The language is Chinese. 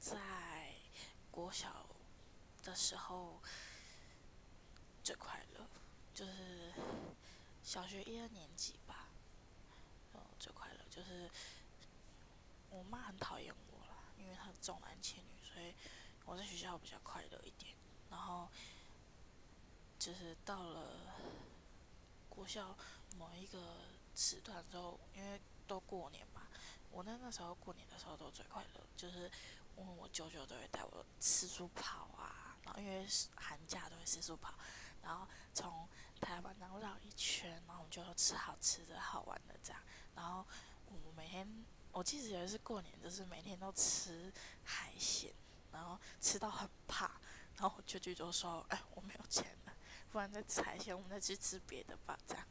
在国小的时候最快乐，就是小学一二年级吧，嗯，最快乐就是我妈很讨厌我啦，因为她重男轻女，所以我在学校比较快乐一点。然后就是到了国校某一个时段之后，因为都过年嘛，我那那时候过年的时候都最快乐，就是我我舅舅都会带我四处跑啊，然后因为寒假都会四处跑，然后从台湾然后绕一圈，然后我们就吃好吃的好玩的这样，然后我每天我记得有一次过年就是每天都吃海鲜，然后吃到很怕，然后我舅舅就说：“哎，我没有钱了，不然再吃海鲜，我们再去吃别的吧。”这样。